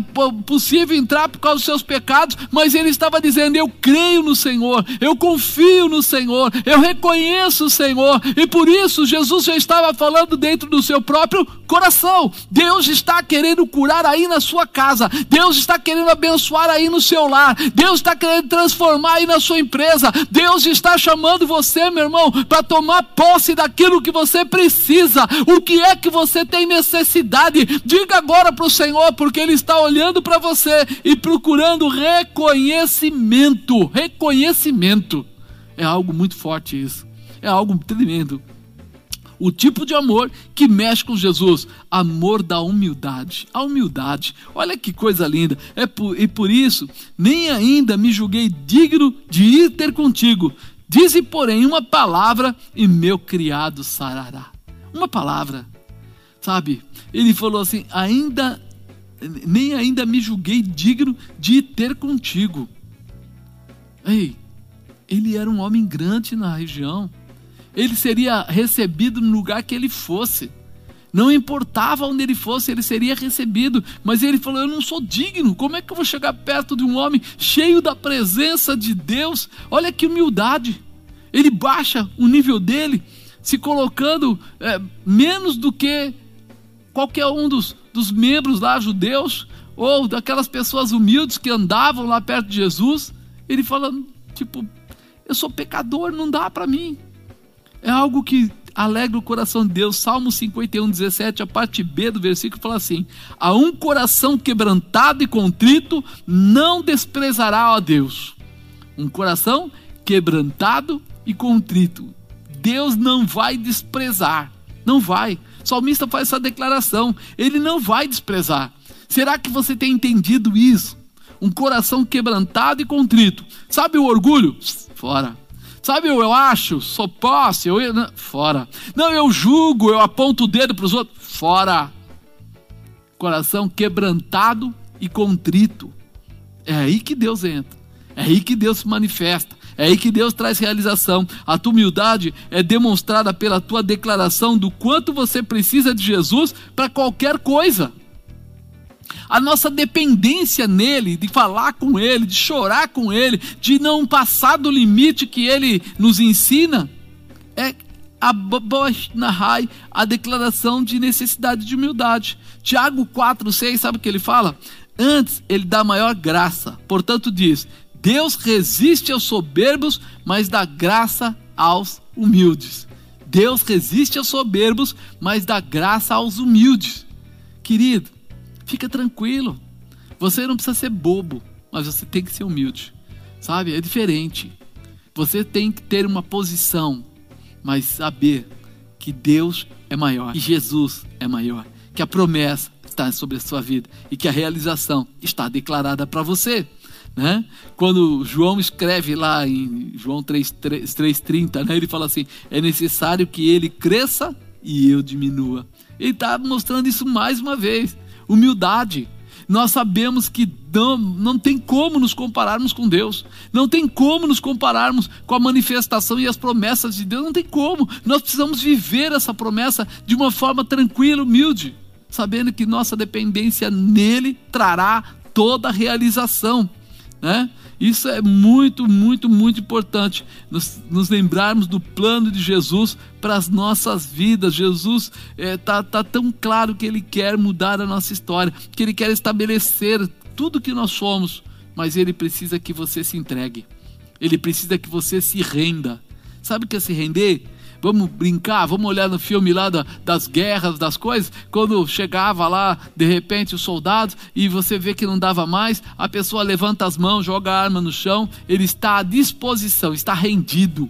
possível entrar por causa dos seus pecados, mas ele estava dizendo: Eu creio no Senhor, eu confio no Senhor, eu reconheço o Senhor, e por isso Jesus já estava falando dentro do seu próprio coração. Deus está querendo curar aí na sua casa, Deus está querendo abençoar aí no seu lar, Deus está querendo transformar aí na sua empresa, Deus está chamando você meu irmão, para tomar posse daquilo que você precisa. O que é que você tem necessidade? Diga agora para o Senhor, porque Ele está olhando para você e procurando reconhecimento. Reconhecimento. É algo muito forte isso. É algo tremendo. O tipo de amor que mexe com Jesus, amor da humildade. A humildade, olha que coisa linda. É por, e por isso, nem ainda me julguei digno de ir ter contigo, Dize, porém, uma palavra e meu criado sarará. Uma palavra, sabe? Ele falou assim: ainda, nem ainda me julguei digno de ter contigo. Ei, ele era um homem grande na região. Ele seria recebido no lugar que ele fosse. Não importava onde ele fosse, ele seria recebido. Mas ele falou: Eu não sou digno. Como é que eu vou chegar perto de um homem cheio da presença de Deus? Olha que humildade. Ele baixa o nível dele, se colocando é, menos do que qualquer um dos, dos membros lá judeus, ou daquelas pessoas humildes que andavam lá perto de Jesus. Ele fala: Tipo, eu sou pecador, não dá para mim. É algo que alegra o coração de Deus. Salmo 51, 17, a parte B do versículo fala assim: A um coração quebrantado e contrito não desprezará a Deus. Um coração quebrantado e contrito. Deus não vai desprezar. Não vai. O salmista faz essa declaração. Ele não vai desprezar. Será que você tem entendido isso? Um coração quebrantado e contrito. Sabe o orgulho? Fora. Sabe, eu, eu acho, sou posse, eu, fora. Não, eu julgo, eu aponto o dedo para os outros, fora. Coração quebrantado e contrito. É aí que Deus entra. É aí que Deus se manifesta. É aí que Deus traz realização. A tua humildade é demonstrada pela tua declaração do quanto você precisa de Jesus para qualquer coisa a nossa dependência nele, de falar com ele, de chorar com ele, de não passar do limite que ele nos ensina, é a a declaração de necessidade de humildade. Tiago 4, 6, sabe o que ele fala? Antes ele dá maior graça. Portanto, diz: Deus resiste aos soberbos, mas dá graça aos humildes. Deus resiste aos soberbos, mas dá graça aos humildes. Querido, Fica tranquilo. Você não precisa ser bobo, mas você tem que ser humilde. Sabe? É diferente. Você tem que ter uma posição, mas saber que Deus é maior, que Jesus é maior, que a promessa está sobre a sua vida e que a realização está declarada para você. Né? Quando João escreve lá em João 3,30, né? ele fala assim: é necessário que ele cresça e eu diminua. Ele está mostrando isso mais uma vez humildade. Nós sabemos que não, não tem como nos compararmos com Deus, não tem como nos compararmos com a manifestação e as promessas de Deus, não tem como. Nós precisamos viver essa promessa de uma forma tranquila, humilde, sabendo que nossa dependência nele trará toda a realização. Né? Isso é muito, muito, muito importante. Nos, nos lembrarmos do plano de Jesus para as nossas vidas. Jesus está é, tá, tá tão claro que Ele quer mudar a nossa história, que Ele quer estabelecer tudo que nós somos, mas Ele precisa que você se entregue. Ele precisa que você se renda. Sabe o que é se render? Vamos brincar, vamos olhar no filme lá da, das guerras, das coisas, quando chegava lá, de repente, os soldados, e você vê que não dava mais, a pessoa levanta as mãos, joga a arma no chão, ele está à disposição, está rendido.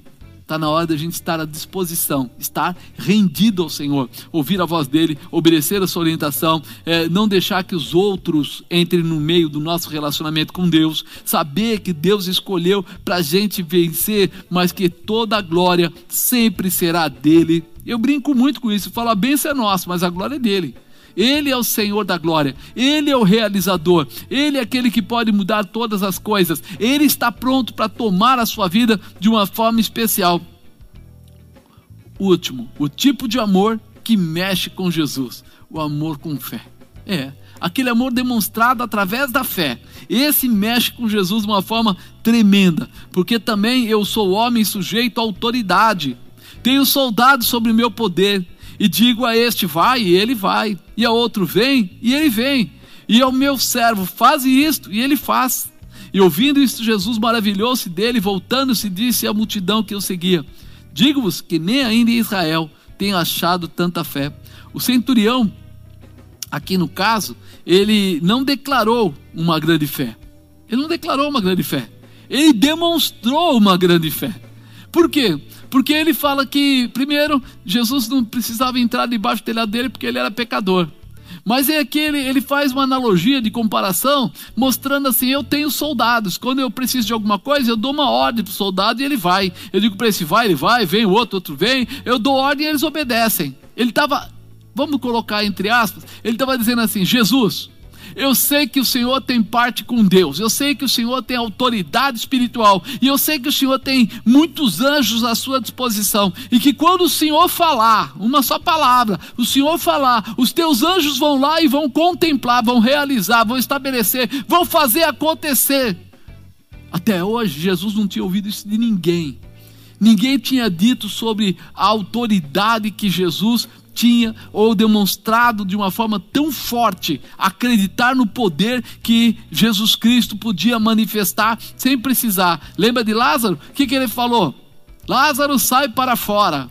Está na hora da gente estar à disposição, estar rendido ao Senhor, ouvir a voz dele, obedecer a sua orientação, é, não deixar que os outros entrem no meio do nosso relacionamento com Deus, saber que Deus escolheu para a gente vencer, mas que toda a glória sempre será dele. Eu brinco muito com isso, falo a bênção é nossa, mas a glória é dele. Ele é o Senhor da glória, Ele é o realizador, Ele é aquele que pode mudar todas as coisas, Ele está pronto para tomar a sua vida de uma forma especial. Último, o tipo de amor que mexe com Jesus, o amor com fé. É, aquele amor demonstrado através da fé. Esse mexe com Jesus de uma forma tremenda, porque também eu sou homem sujeito à autoridade. Tenho soldados sobre meu poder e digo a este vai e ele vai, e a outro vem e ele vem, e ao meu servo faz isto e ele faz. E ouvindo isto, Jesus maravilhou-se dele, voltando-se, disse à multidão que o seguia: Digo-vos que nem ainda em Israel tem achado tanta fé. O centurião, aqui no caso, ele não declarou uma grande fé. Ele não declarou uma grande fé. Ele demonstrou uma grande fé. Por quê? Porque ele fala que, primeiro, Jesus não precisava entrar debaixo do telhado dele porque ele era pecador. Mas é que ele, ele faz uma analogia de comparação, mostrando assim: eu tenho soldados. Quando eu preciso de alguma coisa, eu dou uma ordem para o soldado e ele vai. Eu digo para esse vai, ele vai, vem o outro, outro vem. Eu dou ordem e eles obedecem. Ele estava, vamos colocar entre aspas, ele estava dizendo assim: Jesus, eu sei que o Senhor tem parte com Deus, eu sei que o Senhor tem autoridade espiritual, e eu sei que o Senhor tem muitos anjos à sua disposição, e que quando o Senhor falar, uma só palavra, o Senhor falar, os teus anjos vão lá e vão contemplar, vão realizar, vão estabelecer, vão fazer acontecer. Até hoje, Jesus não tinha ouvido isso de ninguém. Ninguém tinha dito sobre a autoridade que Jesus tinha ou demonstrado de uma forma tão forte acreditar no poder que Jesus Cristo podia manifestar sem precisar. Lembra de Lázaro? O que, que ele falou? Lázaro sai para fora.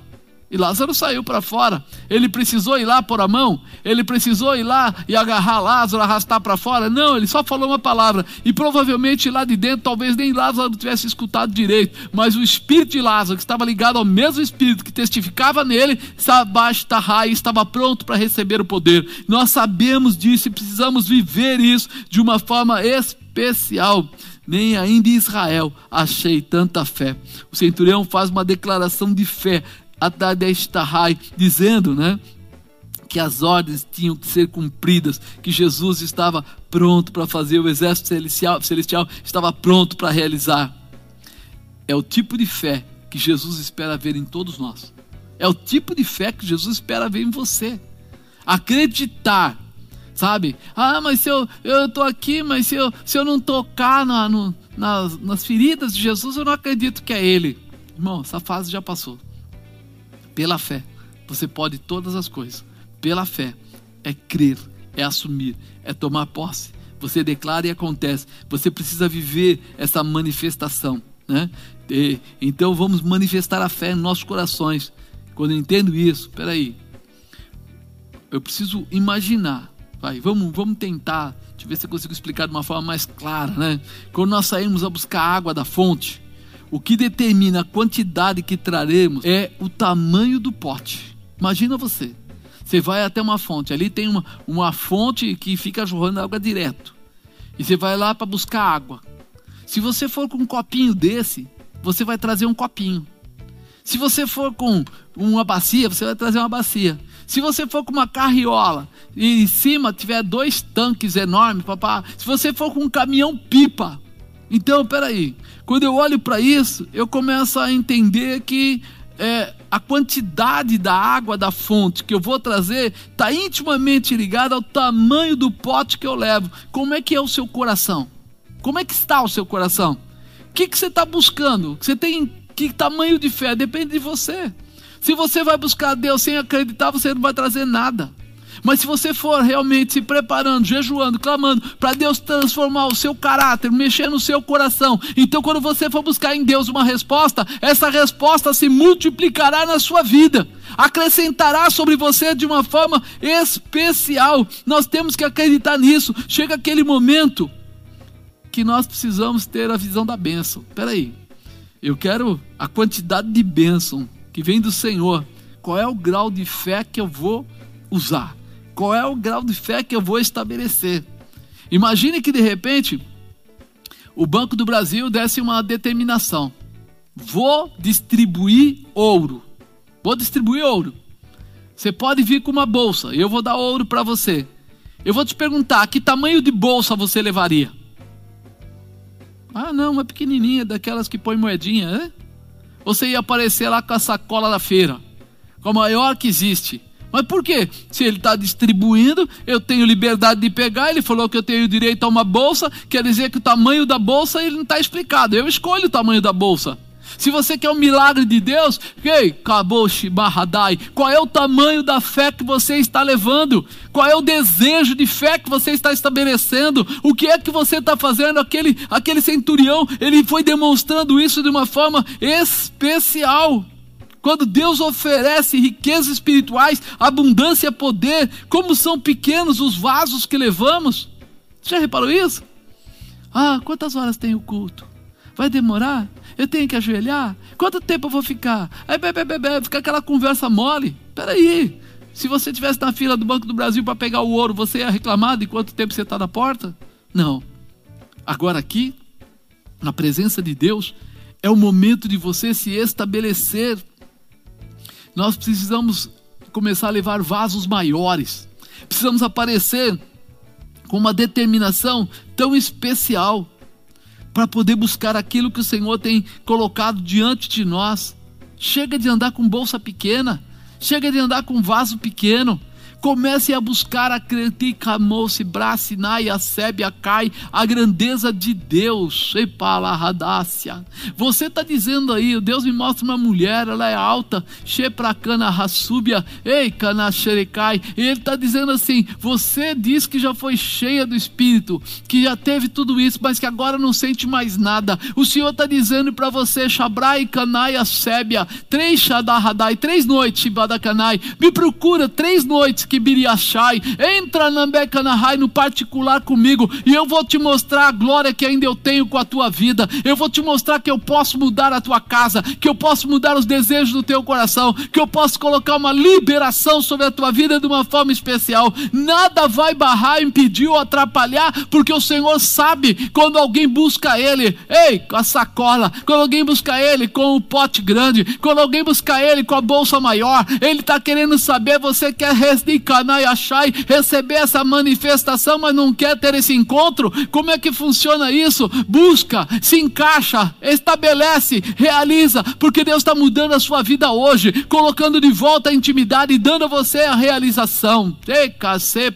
E Lázaro saiu para fora. Ele precisou ir lá pôr a mão? Ele precisou ir lá e agarrar Lázaro, arrastar para fora? Não, ele só falou uma palavra. E provavelmente lá de dentro, talvez nem Lázaro tivesse escutado direito. Mas o espírito de Lázaro, que estava ligado ao mesmo espírito que testificava nele, raia, estava pronto para receber o poder. Nós sabemos disso e precisamos viver isso de uma forma especial nem ainda em Israel achei tanta fé. O centurião faz uma declaração de fé Adadestahai, dizendo, né? que as ordens tinham que ser cumpridas, que Jesus estava pronto para fazer, o exército celestial, celestial estava pronto para realizar. É o tipo de fé que Jesus espera ver em todos nós. É o tipo de fé que Jesus espera ver em você. Acreditar, sabe? Ah, mas se eu estou aqui, mas se eu, se eu não tocar na, no, nas, nas feridas de Jesus, eu não acredito que é Ele. Irmão, essa fase já passou. Pela fé, você pode todas as coisas. Pela fé, é crer, é assumir, é tomar posse. Você declara e acontece. Você precisa viver essa manifestação. Né? E, então vamos manifestar a fé em nossos corações. Quando eu entendo isso, peraí, eu preciso imaginar. Vai, vamos, vamos tentar. Deixa eu ver se eu consigo explicar de uma forma mais clara. Né? Quando nós saímos a buscar água da fonte, o que determina a quantidade que traremos é o tamanho do pote. Imagina você. Você vai até uma fonte, ali tem uma, uma fonte que fica jorrando água direto. E você vai lá para buscar água. Se você for com um copinho desse, você vai trazer um copinho. Se você for com uma bacia, você vai trazer uma bacia. Se você for com uma carriola e em cima tiver dois tanques enormes, papá, se você for com um caminhão pipa, então, peraí, quando eu olho para isso, eu começo a entender que é, a quantidade da água da fonte que eu vou trazer está intimamente ligada ao tamanho do pote que eu levo. Como é que é o seu coração? Como é que está o seu coração? O que, que você está buscando? Você tem que tamanho de fé? Depende de você. Se você vai buscar Deus sem acreditar, você não vai trazer nada. Mas se você for realmente se preparando, jejuando, clamando para Deus transformar o seu caráter, mexer no seu coração, então quando você for buscar em Deus uma resposta, essa resposta se multiplicará na sua vida, acrescentará sobre você de uma forma especial. Nós temos que acreditar nisso. Chega aquele momento que nós precisamos ter a visão da bênção. Espera aí, eu quero a quantidade de bênção que vem do Senhor. Qual é o grau de fé que eu vou usar? Qual é o grau de fé que eu vou estabelecer? Imagine que de repente o Banco do Brasil desse uma determinação: vou distribuir ouro. Vou distribuir ouro. Você pode vir com uma bolsa, eu vou dar ouro para você. Eu vou te perguntar: que tamanho de bolsa você levaria? Ah, não, uma pequenininha, daquelas que põe moedinha, né? Você ia aparecer lá com a sacola da feira, com a maior que existe. Mas por quê? Se ele está distribuindo, eu tenho liberdade de pegar. Ele falou que eu tenho direito a uma bolsa, quer dizer que o tamanho da bolsa ele não está explicado. Eu escolho o tamanho da bolsa. Se você quer um milagre de Deus, ei, Kaboshi Bahadai, qual é o tamanho da fé que você está levando? Qual é o desejo de fé que você está estabelecendo? O que é que você está fazendo? Aquele, aquele centurião, ele foi demonstrando isso de uma forma especial. Quando Deus oferece riquezas espirituais, abundância, poder, como são pequenos os vasos que levamos. Você já reparou isso? Ah, quantas horas tem o culto? Vai demorar? Eu tenho que ajoelhar? Quanto tempo eu vou ficar? Aí, bebe, bebe, fica aquela conversa mole. Peraí, se você estivesse na fila do Banco do Brasil para pegar o ouro, você ia reclamar de quanto tempo você está na porta? Não. Agora aqui, na presença de Deus, é o momento de você se estabelecer nós precisamos começar a levar vasos maiores. Precisamos aparecer com uma determinação tão especial para poder buscar aquilo que o Senhor tem colocado diante de nós. Chega de andar com bolsa pequena, chega de andar com vaso pequeno. Comece a buscar a Creticamose, Bracinai, a Sébia, Cai, a grandeza de Deus. Epalahadácia. Você está dizendo aí, Deus me mostra uma mulher, ela é alta, Shepracana Rassúbia, Ei, Canaxerecai. E ele está dizendo assim: você diz que já foi cheia do Espírito, que já teve tudo isso, mas que agora não sente mais nada. O Senhor está dizendo para você, Shabrai, Canai, a Sébia, três Shadarradai, três noites, Shibadakanai. Me procura três noites que Biriachai. Entra na Becanahai no particular comigo e eu vou te mostrar a glória que ainda eu tenho com a tua vida. Eu vou te mostrar que eu posso mudar a tua casa, que eu posso mudar os desejos do teu coração, que eu posso colocar uma liberação sobre a tua vida de uma forma especial. Nada vai barrar, impedir ou atrapalhar, porque o Senhor sabe quando alguém busca Ele, ei, com a sacola, quando alguém busca Ele com o pote grande, quando alguém busca Ele com a bolsa maior, Ele está querendo saber, você quer resdicanar e receber essa manifestação, mas não quer ter esse encontro? Como é que funciona isso? Busca, se encaixa, estabelece, realiza, porque Deus está mudando a sua vida hoje, colocando de volta a intimidade e dando a você a realização.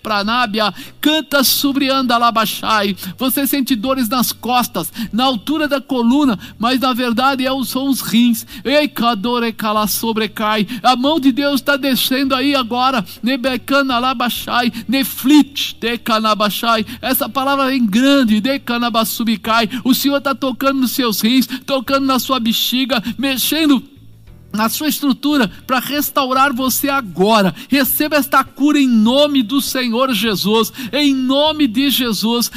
Pranábia, canta sobre andalabachai. Você sente dores nas costas, na altura da coluna, mas na verdade é são os rins. Eikadore sobrecai. A mão de Deus está descendo aí agora. Nebecana labachai, neflit decanabachai. Essa palavra vem grande, decanabasubicai. O Senhor está tocando nos seus rins, tocando na sua bexiga, mexendo na sua estrutura para restaurar você agora. Receba esta cura em nome do Senhor Jesus, em nome de Jesus.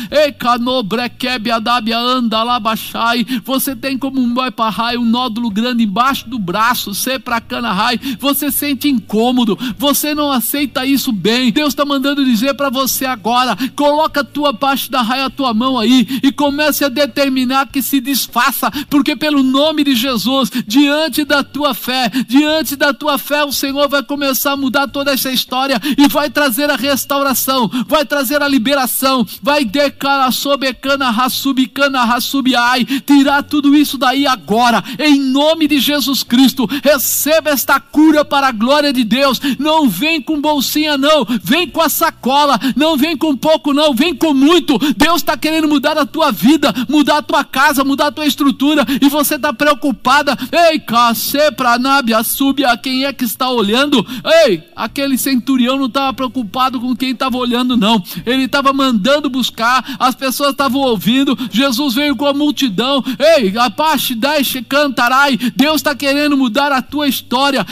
Você tem como um parrai, um nódulo grande embaixo do braço, sepracanahai. Você sente incômodo, você não aceita isso bem. Deus está mandando dizer para você agora: coloca a tua parte da raia, a tua mão aí e comece a determinar que se desfaça, porque pelo nome de Jesus, diante da tua fé, diante da tua fé, o Senhor vai começar a mudar toda essa história e vai trazer a restauração, vai trazer a liberação, vai decana sobecana rassubicana rassubiai, tirar tudo isso daí agora, em nome de Jesus Cristo. Receba esta cura para a glória de Deus. Não vem com bolsinha, não, vem com a sacola, não vem com pouco, não, vem com muito. Deus está querendo mudar a tua vida, mudar a tua casa, mudar a tua estrutura, e você está preocupada. Ei, cacê pra nábia, súbia, quem é que está olhando? Ei, aquele centurião não estava preocupado com quem estava olhando, não. Ele estava mandando buscar, as pessoas estavam ouvindo. Jesus veio com a multidão. Ei, a deixe cantarai. Deus está querendo mudar a tua história,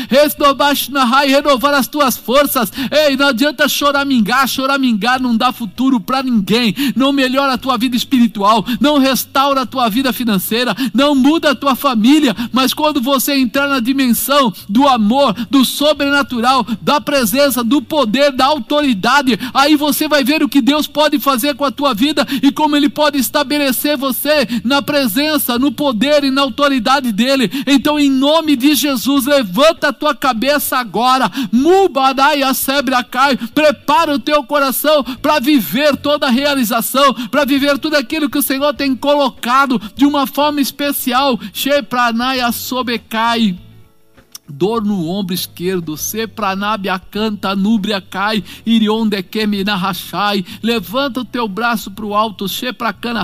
renovar as tuas forças. Ei, não adianta choramingar, choramingar não dá futuro para ninguém. Não melhora a tua vida espiritual, não restaura a tua vida financeira, não muda a tua família. Mas quando você entrar na dimensão do amor, do sobrenatural, da presença, do poder, da autoridade, aí você vai ver o que Deus pode fazer com a tua vida e como Ele pode estabelecer você na presença, no poder e na autoridade dEle. Então, em nome de Jesus, levanta a tua cabeça agora, Mubadai Asebracai, prepara o teu coração para viver toda a realização, para viver tudo aquilo que o Senhor tem colocado de uma forma especial. Shepranai Asobecai dor no ombro esquerdo, sepranabia canta, núbria cai, iriondequemi narrachai, levanta o teu braço para o alto,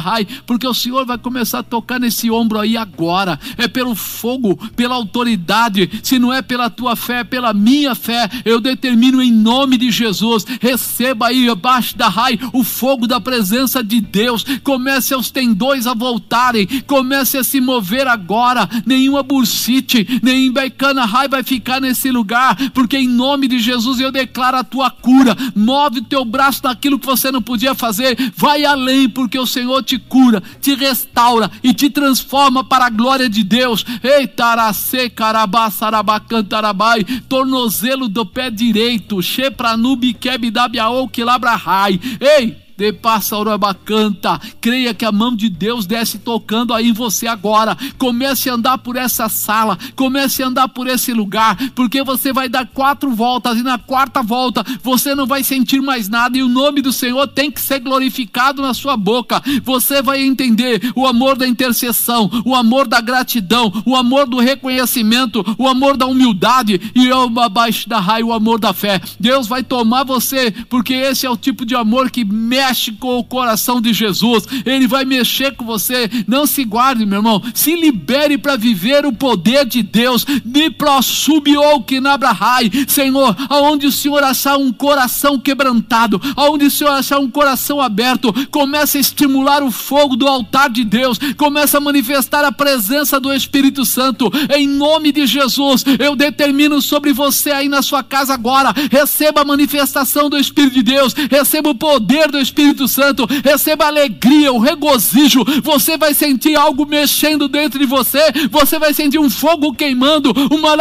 rai, porque o Senhor vai começar a tocar nesse ombro aí agora, é pelo fogo, pela autoridade, se não é pela tua fé, é pela minha fé, eu determino em nome de Jesus, receba aí abaixo da rai o fogo da presença de Deus, comece os tendões a voltarem, comece a se mover agora, nenhuma bursite, nem becana Rai vai ficar nesse lugar, porque em nome de Jesus eu declaro a tua cura. Move o teu braço naquilo que você não podia fazer, vai além, porque o Senhor te cura, te restaura e te transforma para a glória de Deus. Ei, taracê, carabá, sarabacantarabai, tornozelo do pé direito, shepranubi, kebidabiaou, rai. Ei, de canta. Creia que a mão de Deus desce tocando aí em você agora. Comece a andar por essa sala, comece a andar por esse lugar, porque você vai dar quatro voltas e na quarta volta você não vai sentir mais nada e o nome do Senhor tem que ser glorificado na sua boca. Você vai entender o amor da intercessão, o amor da gratidão, o amor do reconhecimento, o amor da humildade e abaixo da raia, o amor da fé. Deus vai tomar você, porque esse é o tipo de amor que mexe com o coração de Jesus. Ele vai mexer com você. Não se guarde, meu irmão. Se libere para viver o poder de Deus. Me prosubiou que nabrahai. Senhor, aonde o Senhor achar um coração quebrantado, aonde o Senhor achar um coração aberto, comece a estimular o fogo do altar de Deus. Comece a manifestar a presença do Espírito Santo. Em nome de Jesus, eu determino sobre você aí na sua casa agora. Receba a manifestação do Espírito de Deus. Receba o poder do Espírito Santo. Receba alegria, o regozijo. Você vai sentir algo mexendo dentro de você. Você vai sentir um fogo queimando. Uma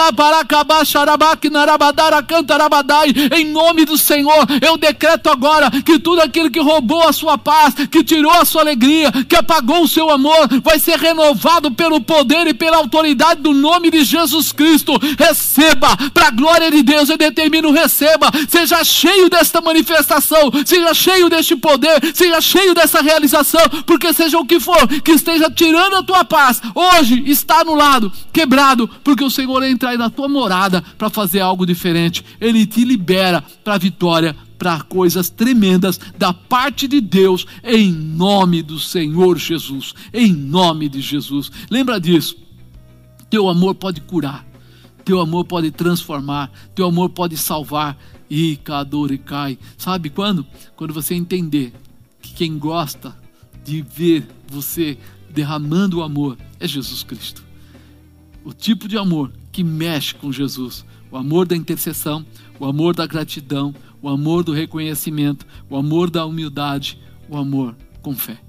em nome do Senhor, eu decreto agora que tudo aquilo que roubou a sua paz, que tirou a sua alegria, que apagou o seu amor, vai ser renovado pelo poder e pela autoridade do nome de Jesus Cristo. Receba, para a glória de Deus, eu determino: receba, seja cheio desta manifestação, seja cheio deste poder, seja cheio dessa realização, porque seja o que for, que esteja tirando a tua paz, hoje está anulado, quebrado, porque o Senhor entra aí na tua morada para fazer algo diferente. Ele te libera para a vitória, para coisas tremendas da parte de Deus, em nome do Senhor Jesus. Em nome de Jesus. Lembra disso. Teu amor pode curar, teu amor pode transformar, teu amor pode salvar. Cador cai. Sabe quando? Quando você entender que quem gosta de ver você derramando o amor é Jesus Cristo. O tipo de amor que mexe com Jesus, o amor da intercessão, o amor da gratidão, o amor do reconhecimento, o amor da humildade, o amor com fé.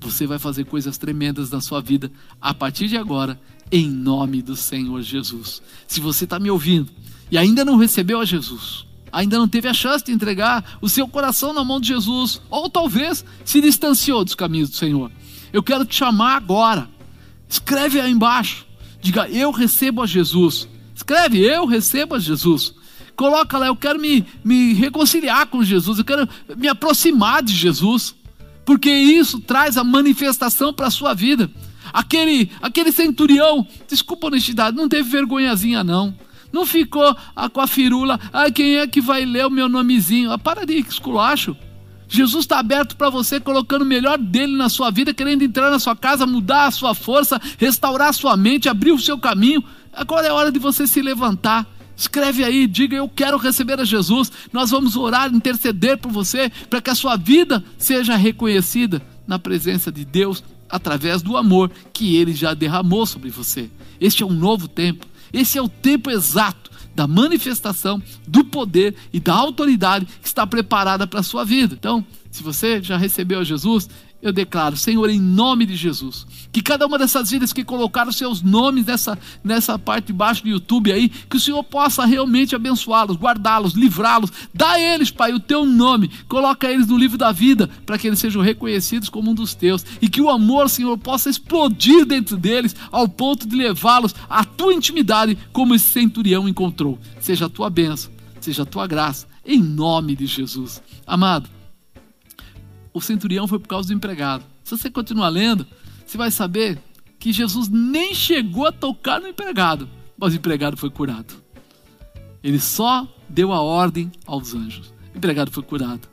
Você vai fazer coisas tremendas na sua vida a partir de agora, em nome do Senhor Jesus. Se você está me ouvindo e ainda não recebeu a Jesus, ainda não teve a chance de entregar o seu coração na mão de Jesus, ou talvez se distanciou dos caminhos do Senhor, eu quero te chamar agora. Escreve aí embaixo. Diga, eu recebo a Jesus. Escreve, eu recebo a Jesus. Coloca lá, eu quero me, me reconciliar com Jesus, eu quero me aproximar de Jesus, porque isso traz a manifestação para a sua vida. Aquele, aquele centurião, desculpa a honestidade, não teve vergonhazinha não. Não ficou ah, com a firula, ah, quem é que vai ler o meu nomezinho? Ah, para de esculacho. Jesus está aberto para você, colocando o melhor dele na sua vida, querendo entrar na sua casa, mudar a sua força, restaurar a sua mente, abrir o seu caminho. Agora é hora de você se levantar Escreve aí, diga eu quero receber a Jesus. Nós vamos orar, interceder por você, para que a sua vida seja reconhecida na presença de Deus através do amor que ele já derramou sobre você. Este é um novo tempo. Esse é o tempo exato da manifestação do poder e da autoridade que está preparada para a sua vida. Então, se você já recebeu Jesus, eu declaro, Senhor, em nome de Jesus, que cada uma dessas vidas que colocaram seus nomes nessa, nessa parte de baixo do YouTube aí, que o Senhor possa realmente abençoá-los, guardá-los, livrá-los, dá a eles, Pai, o teu nome, coloca eles no livro da vida, para que eles sejam reconhecidos como um dos teus, e que o amor, Senhor, possa explodir dentro deles, ao ponto de levá-los à tua intimidade, como esse centurião encontrou. Seja a tua bênção, seja a tua graça, em nome de Jesus. Amado, o centurião foi por causa do empregado. Se você continuar lendo, você vai saber que Jesus nem chegou a tocar no empregado, mas o empregado foi curado. Ele só deu a ordem aos anjos. O empregado foi curado.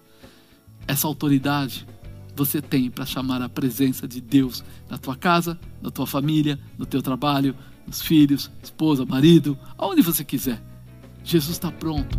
Essa autoridade você tem para chamar a presença de Deus na tua casa, na tua família, no teu trabalho, nos filhos, esposa, marido, aonde você quiser. Jesus está pronto